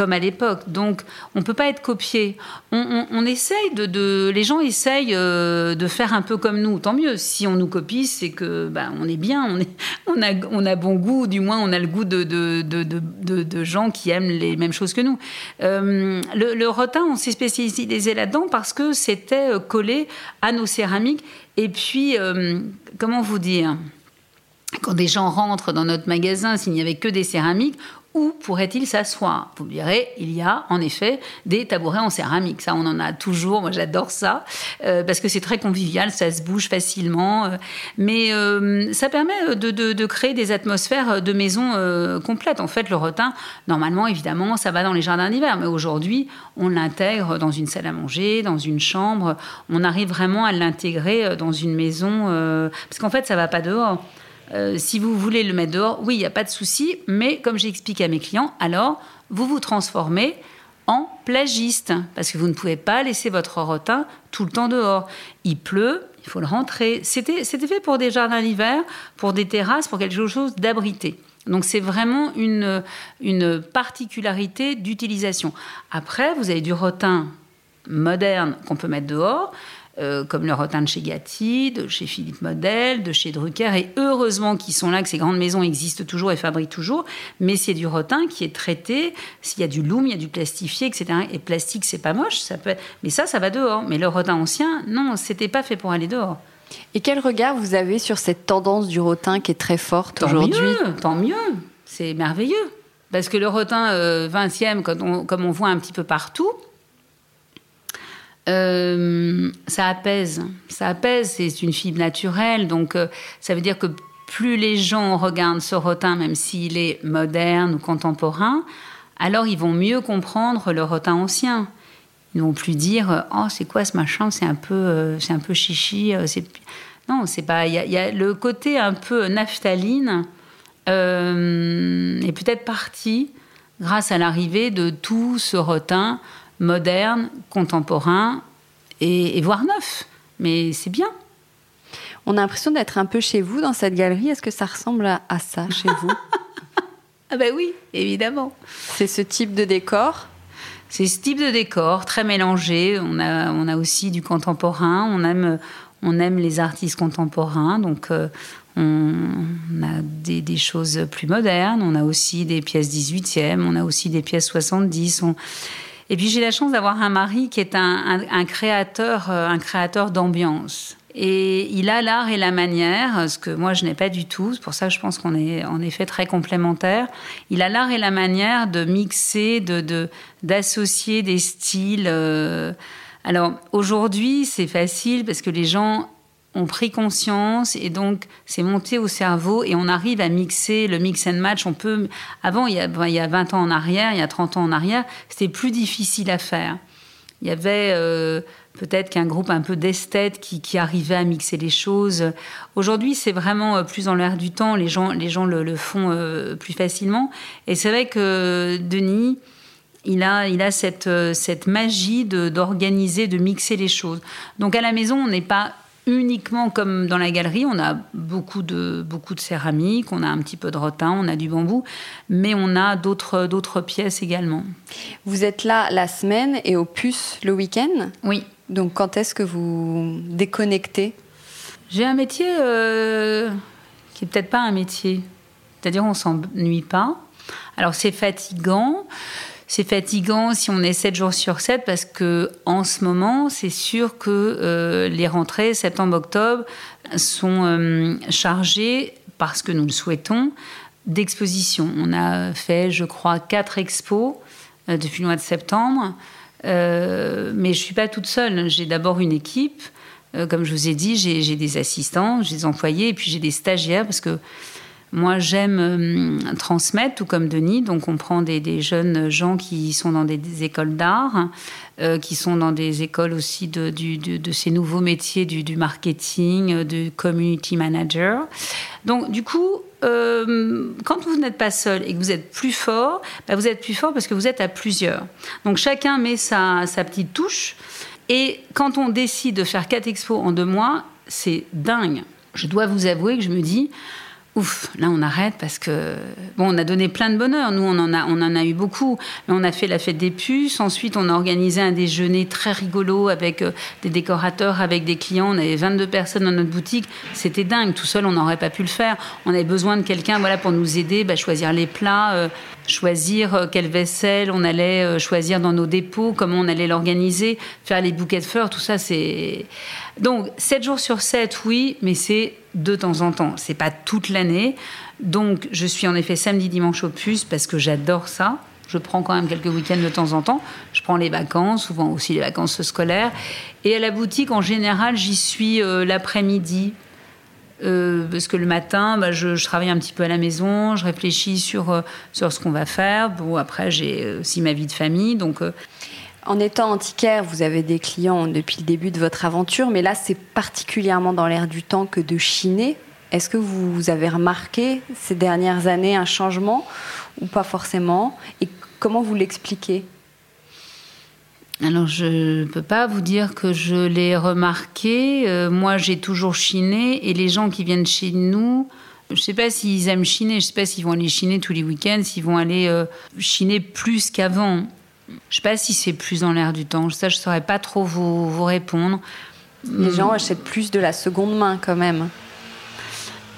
comme à l'époque. Donc, on ne peut pas être copié. On, essaye de, Les gens essayent euh, de faire un peu comme nous. Tant mieux. Si on nous copie, c'est que ben, on est bien, on, a, on a bon goût, du moins on a le goût de, de, de gens qui aiment les mêmes choses que nous. Euh, le, le, rotin, on s'est spécialisé là-dedans parce que c'était euh, collé à nos céramiques. Et puis, comment vous dire? Quand des gens rentrent dans notre magasin, s'il n'y avait que des céramiques, où pourrait-il s'asseoir? Vous me direz, il y a en effet des tabourets en céramique. Ça, on en a toujours. Moi, j'adore ça euh, parce que c'est très convivial, ça se bouge facilement. Euh, mais euh, ça permet de, créer des atmosphères de maison complètes. En fait, le rotin, normalement, évidemment, ça va dans les jardins d'hiver. Mais aujourd'hui, on l'intègre dans une salle à manger, dans une chambre. On arrive vraiment à l'intégrer dans une maison parce qu'en fait, ça va pas dehors. Euh, si vous voulez le mettre dehors, oui, il n'y a pas de souci, mais comme j'explique à mes clients, alors vous vous transformez en plagiste, parce que vous ne pouvez pas laisser votre rotin tout le temps dehors. Il pleut, il faut le rentrer. C'était fait pour des jardins d'hiver, pour des terrasses, pour quelque chose d'abrité. Donc c'est vraiment une, une particularité d'utilisation. Après, vous avez du rotin moderne qu'on peut mettre dehors. Euh, comme le rotin de chez Gatti, de chez Philippe Model, de chez Drucker. Et heureusement qu'ils sont là, que ces grandes maisons existent toujours et fabriquent toujours. Mais c'est du rotin qui est traité. S'il y a du loom, il y a du plastifié, etc. Et plastique, c'est pas moche. Ça peut... Mais ça, ça va dehors. Mais le rotin ancien, non, c'était pas fait pour aller dehors. Et quel regard vous avez sur cette tendance du rotin qui est très forte aujourd'hui? Tant mieux, tant mieux. C'est merveilleux. Parce que le rotin 20e, euh, comme on voit un petit peu partout, euh, ça apaise. Ça apaise, c'est une fibre naturelle. Donc, euh, ça veut dire que plus les gens regardent ce rotin, même s'il est moderne ou contemporain, alors ils vont mieux comprendre le rotin ancien. Ils vont plus dire Oh, c'est quoi ce machin? C'est un peu, euh, c'est un peu chichi. Non, c'est pas. Il y, a le côté un peu naphtaline est peut-être parti grâce à l'arrivée de tout ce rotin moderne, contemporain et, voire neuf. Mais c'est bien. On a l'impression d'être un peu chez vous dans cette galerie. Est-ce que ça ressemble à, ça chez vous? Ah ben oui, évidemment. C'est ce type de décor? C'est ce type de décor, très mélangé. On a, on a aussi du contemporain. On aime, on aime les artistes contemporains. Donc, euh, on, a des, des, choses plus modernes. On a aussi des pièces 18e. On a aussi des pièces 70. Et puis, j'ai la chance d'avoir un mari qui est un, créateur, euh, un créateur d'ambiance. Et il a l'art et la manière, ce que moi je n'ai pas du tout. C'est pour ça que je pense qu'on est en effet très complémentaires. Il a l'art et la manière de mixer, de d'associer des styles. Euh. Alors aujourd'hui, c'est facile parce que les gens ont pris conscience et donc c'est monté au cerveau et on arrive à mixer le mix and match. On peut avant il y a, il y a 20 ans en arrière, il y a 30 ans en arrière, c'était plus difficile à faire. Il y avait euh, peut-être qu'un groupe un peu d'esthètes qui, arrivait à mixer les choses. Aujourd'hui, c'est vraiment euh, plus en l'air du temps. Les gens, les gens le, font euh, plus facilement. Et c'est vrai que Denis, il a, il a cette, cette magie d'organiser, de, mixer les choses. Donc à la maison, on n'est pas uniquement comme dans la galerie, on a beaucoup de, beaucoup de céramique, on a un petit peu de rotin, on a du bambou, mais on a d'autres, d'autres pièces également. Vous êtes là la semaine et au puce le week-end? Oui. Donc quand est-ce que vous déconnectez? J'ai un métier euh, qui est peut-être pas un métier. C'est-à-dire on s'ennuie pas. Alors c'est fatigant. C'est fatigant si on est 7 jours sur 7 parce que en ce moment, c'est sûr que euh, les rentrées septembre-octobre sont euh, chargées parce que nous le souhaitons d'expositions. On a fait, je crois, quatre expos euh, depuis le mois de septembre, mais je suis pas toute seule. J'ai d'abord une équipe. comme je vous ai dit, j'ai des assistants, j'ai des employés, et puis j'ai des stagiaires parce que moi, j'aime euh, transmettre, tout comme Denis. Donc, on prend des, jeunes gens qui sont dans des, écoles d'art, euh, qui sont dans des écoles aussi de, ces nouveaux métiers du, marketing, euh, de community manager. Donc, du coup, quand vous n'êtes pas seul et que vous êtes plus fort, bah, vous êtes plus fort parce que vous êtes à plusieurs. Donc, chacun met sa petite touche. Et quand on décide de faire quatre expos en deux mois, c'est dingue. Je dois vous avouer que je me dis, ouf, là on arrête parce que bon, on a donné plein de bonheur. Nous, on en a, on en a eu beaucoup. On a fait la fête des puces. Ensuite, on a organisé un déjeuner très rigolo avec euh, des décorateurs, avec des clients. On avait 22 personnes dans notre boutique. C'était dingue. Tout seul, on n'aurait pas pu le faire. On avait besoin de quelqu'un, voilà, pour nous aider, bah, choisir les plats, euh, choisir euh, quelle vaisselle on allait choisir dans nos dépôts, comment on allait l'organiser, faire les bouquets de fleurs. Tout ça, c'est donc 7 jours sur 7, oui, mais c'est de temps en temps. C'est pas toute l'année. Donc, je suis en effet samedi, dimanche au puce parce que j'adore ça. Je prends quand même quelques week-ends de temps en temps. Je prends les vacances, souvent aussi les vacances scolaires. Et à la boutique, en général, j'y suis euh, l'après-midi. Euh, parce que le matin, bah, je, travaille un petit peu à la maison, je réfléchis sur, euh, sur ce qu'on va faire. Bon, après, j'ai aussi ma vie de famille. Donc, en étant antiquaire, vous avez des clients depuis le début de votre aventure, mais là, c'est particulièrement dans l'air du temps que de chiner. Est-ce que vous avez remarqué ces dernières années un changement ou pas forcément? Et comment vous l'expliquez? Alors, je ne peux pas vous dire que je l'ai remarqué. Euh, moi, j'ai toujours chiné et les gens qui viennent chez nous, je ne sais pas s'ils aiment chiner, je ne sais pas s'ils vont aller chiner tous les week-ends, s'ils vont aller euh, chiner plus qu'avant. Je ne sais pas si c'est plus dans l'air du temps. Ça, je ne saurais pas trop vous, vous répondre. Les gens achètent plus de la seconde main quand même.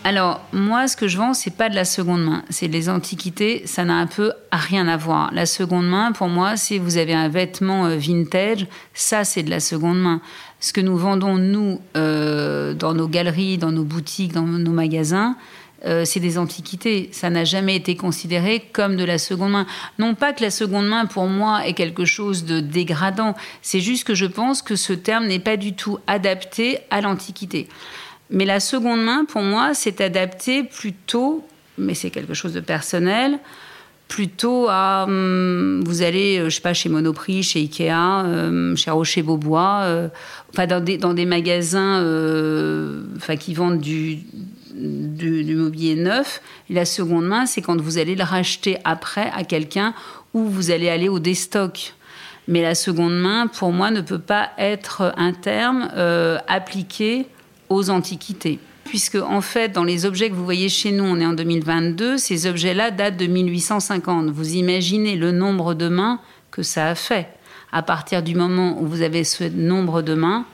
Alors, moi, ce que je vends, c'est pas de la seconde main. C'est les antiquités. Ça n'a un peu à rien à voir. La seconde main, pour moi, si vous avez un vêtement euh, vintage, ça, c'est de la seconde main. Ce que nous vendons, nous, euh, dans nos galeries, dans nos boutiques, dans nos magasins, euh, c'est des antiquités. Ça n'a jamais été considéré comme de la seconde main. Non pas que la seconde main, pour moi, est quelque chose de dégradant. C'est juste que je pense que ce terme n'est pas du tout adapté à l'antiquité. Mais la seconde main, pour moi, c'est adapté plutôt, mais c'est quelque chose de personnel, plutôt à hum, vous allez euh, je sais pas chez Monoprix chez Ikea hum, chez Rocher Beaubois euh, enfin dans des, dans des magasins enfin qui vendent du du, mobilier neuf. Et la seconde main, c'est quand vous allez le racheter après à quelqu'un ou vous allez aller au déstock. Mais la seconde main, pour moi, ne peut pas être un terme euh, appliqué aux antiquités. Puisque, en fait, dans les objets que vous voyez chez nous, on est en 2022, ces objets-là datent de 1850. Vous imaginez le nombre de mains que ça a fait. À partir du moment où vous avez ce nombre de mains,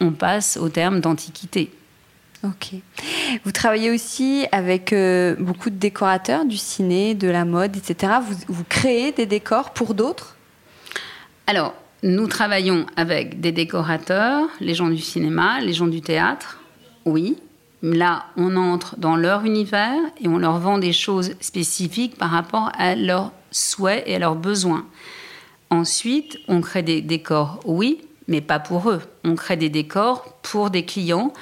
on passe au terme d'antiquité. Ok. Vous travaillez aussi avec euh, beaucoup de décorateurs du ciné, de la mode, etc. Vous, vous créez des décors pour d'autres? Alors, nous travaillons avec des décorateurs, les gens du cinéma, les gens du théâtre, oui. Là, on entre dans leur univers et on leur vend des choses spécifiques par rapport à leurs souhaits et à leurs besoins. Ensuite, on crée des décors, oui, mais pas pour eux. On crée des décors pour des clients.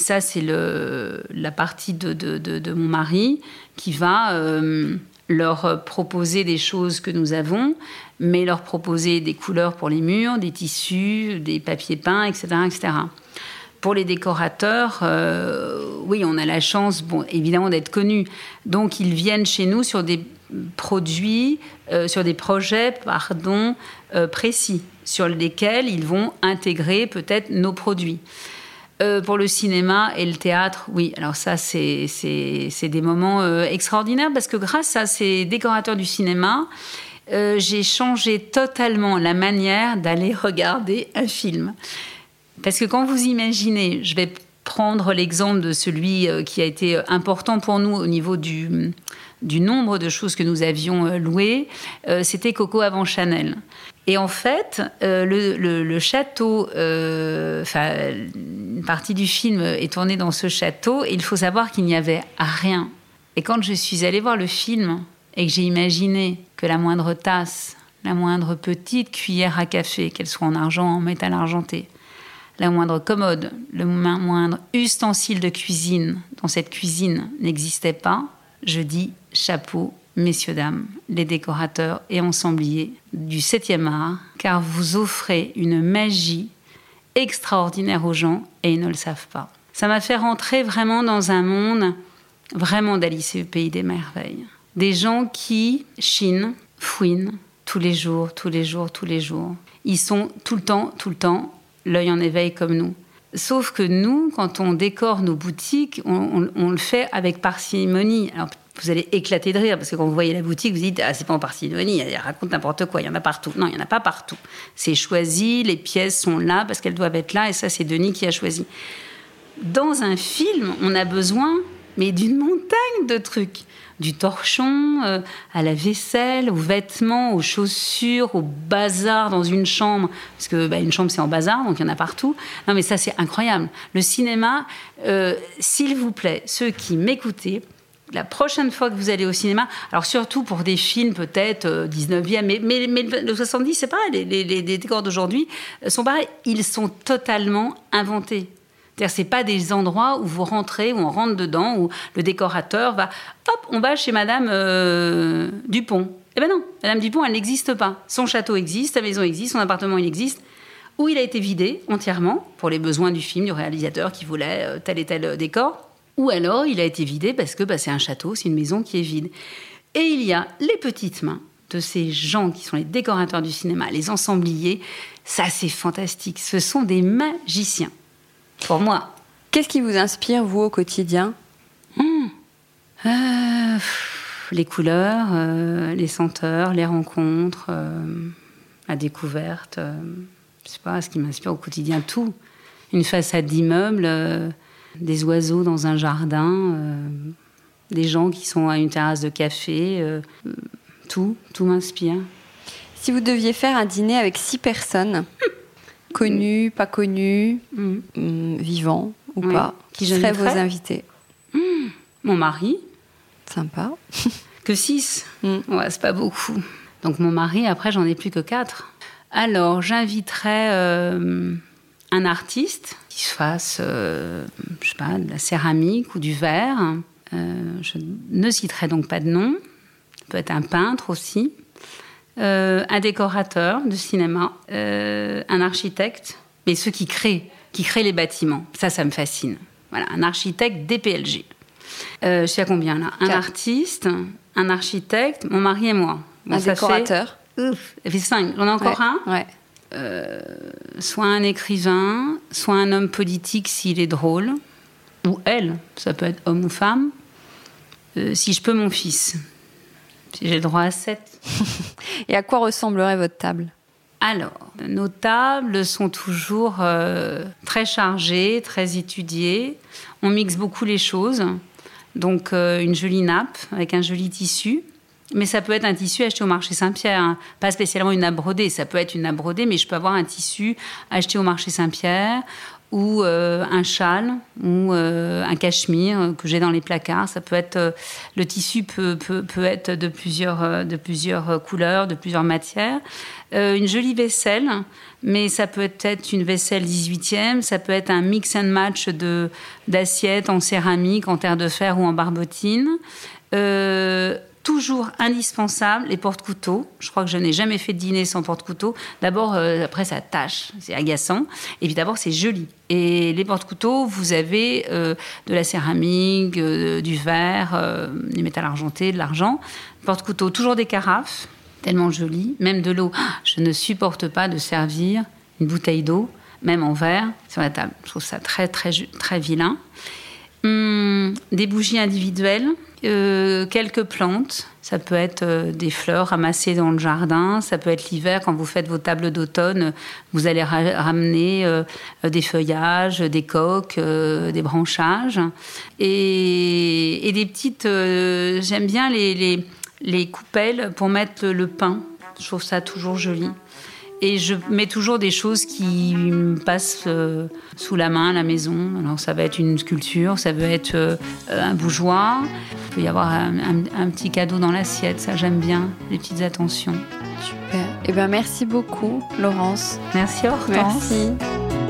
Ça, c'est la partie de, mon mari qui va euh, leur proposer des choses que nous avons, mais leur proposer des couleurs pour les murs, des tissus, des papiers peints, etc. etc. Pour les décorateurs, euh, oui, on a la chance, bon, évidemment, d'être connus. Donc, ils viennent chez nous sur des produits, euh, sur des projets, pardon, précis, sur lesquels ils vont intégrer peut-être nos produits. Pour le cinéma et le théâtre, oui, alors ça, c'est des moments extraordinaires parce que grâce à ces décorateurs du cinéma, j'ai changé totalement la manière d'aller regarder un film. Parce que quand vous imaginez, je vais prendre l'exemple de celui euh, qui a été euh, important pour nous au niveau du, nombre de choses que nous avions euh, louées, c'était Coco avant Chanel. Et en fait, le, le, château, enfin, une partie du film est tournée dans ce château, et il faut savoir qu'il n'y avait rien. Et quand je suis allée voir le film et que j'ai imaginé que la moindre tasse, la moindre petite cuillère à café, qu'elle soit en argent, en métal argenté, la moindre commode, le moindre ustensile de cuisine dans cette cuisine n'existait pas, je dis chapeau, messieurs, dames, les décorateurs et ensembliers du 7e art, car vous offrez une magie extraordinaire aux gens et ils ne le savent pas. Ça m'a fait rentrer vraiment dans un monde vraiment d'Alice au pays des merveilles. Des gens qui chinent, fouinent tous les jours, tous les jours, tous les jours. Ils sont tout le temps, tout le temps l'œil en éveil comme nous. Sauf que nous, quand on décore nos boutiques, on, le fait avec parcimonie. Alors, vous allez éclater de rire parce que quand vous voyez la boutique, vous dites ah c'est pas en parcimonie, elle raconte n'importe quoi, il y en a partout. Non, il y en a pas partout. C'est choisi, les pièces sont là parce qu'elles doivent être là et ça c'est Denis qui a choisi. Dans un film, on a besoin mais d'une montagne de trucs du torchon euh, à la vaisselle, aux vêtements, aux chaussures, au bazar dans une chambre, parce que bah, une chambre c'est en bazar, donc il y en a partout. Non mais ça c'est incroyable. Le cinéma, euh, s'il vous plaît, ceux qui m'écoutez, la prochaine fois que vous allez au cinéma, alors surtout pour des films peut-être 19e, euh, mais, le 70, c'est pareil, les, les, décors d'aujourd'hui sont pareils, ils sont totalement inventés. C'est-à-dire, c'est pas des endroits où vous rentrez, où on rentre dedans, où le décorateur va, hop, on va chez Madame euh, Dupont. Eh ben non, Madame Dupont, elle n'existe pas. Son château existe, sa maison existe, son appartement, il existe. Où il a été vidé entièrement pour les besoins du film, du réalisateur qui voulait euh, tel et tel euh, décor. Ou alors, il a été vidé parce que bah, c'est un château, c'est une maison qui est vide. Et il y a les petites mains de ces gens qui sont les décorateurs du cinéma, les ensembliers. Ça, c'est fantastique. Ce sont des magiciens pour moi. Qu'est-ce qui vous inspire, vous, au quotidien? Hmm. euh, Les couleurs, euh, les senteurs, les rencontres, euh, la découverte. je sais pas, ce qui m'inspire au quotidien, tout. Une façade d'immeuble, des oiseaux dans un jardin, des gens qui sont à une terrasse de café. tout, tout m'inspire. Si vous deviez faire un dîner avec six personnes, Connu, pas connu, mm. mm, vivant ou pas Qui seraient vos invités mm. Mon mari. Sympa. que six Ouais, c'est pas beaucoup. Donc mon mari, après, j'en ai plus que quatre. Alors, j'inviterais euh, un artiste qui fasse, euh, je sais pas, de la céramique ou du verre. Euh, je ne citerai donc pas de nom. peut être un peintre aussi. Euh, un décorateur de cinéma, un architecte, mais ceux qui créent, qui créent les bâtiments. Ça, ça me fascine. Voilà, un architecte DPLG. Je suis à combien là Un artiste, un architecte, mon mari et moi. un décorateur. Fait, ouf, ça fait cinq. J'en ai encore un ouais. Soit un écrivain, soit un homme politique s'il est drôle, ou elle, ça peut être homme ou femme. si je peux, mon fils Si j'ai le droit à 7. Et à quoi ressemblerait votre table? Alors, nos tables sont toujours euh, très chargées, très étudiées. On mixe beaucoup les choses. Donc, euh, une jolie nappe avec un joli tissu. Mais ça peut être un tissu acheté au marché Saint-Pierre, hein. pas spécialement une nappe brodée. Ça peut être une nappe brodée, mais je peux avoir un tissu acheté au marché Saint-Pierre ou euh, un châle ou euh, un cachemire que j'ai dans les placards. Ça peut être euh, le tissu peut, peut, peut, être de plusieurs de plusieurs couleurs, de plusieurs matières. une jolie vaisselle, mais ça peut être une vaisselle 18e, ça peut être un mix and match de d'assiettes en céramique, en terre de fer ou en barbotine toujours indispensable les porte-couteaux. Je crois que je n'ai jamais fait de dîner sans porte-couteaux. D'abord, euh, après, ça tâche, c'est agaçant. Et puis d'abord, c'est joli. Et les porte-couteaux, vous avez euh, de la céramique, euh, du verre, du métal argenté, de l'argent. Porte-couteaux, toujours des carafes, tellement jolies. Même de l'eau. Ah, je ne supporte pas de servir une bouteille d'eau, même en verre, sur la table. Je trouve ça très, très, très vilain. Hum, des bougies individuelles euh, quelques plantes. Ça peut être euh, des fleurs ramassées dans le jardin. Ça peut être l'hiver quand vous faites vos tables d'automne. Vous allez ramener euh, des feuillages, des coques, des branchages et, des petites. J'aime bien les, les, les coupelles pour mettre le pain. Je trouve ça toujours joli. Et je mets toujours des choses qui me passent euh, sous la main à la maison. Alors ça va être une sculpture, ça peut être euh, un bougeoir. Il peut y avoir un, petit cadeau dans l'assiette, ça j'aime bien, les petites attentions. Super. Eh bien merci beaucoup Laurence. Merci Hortense. Merci.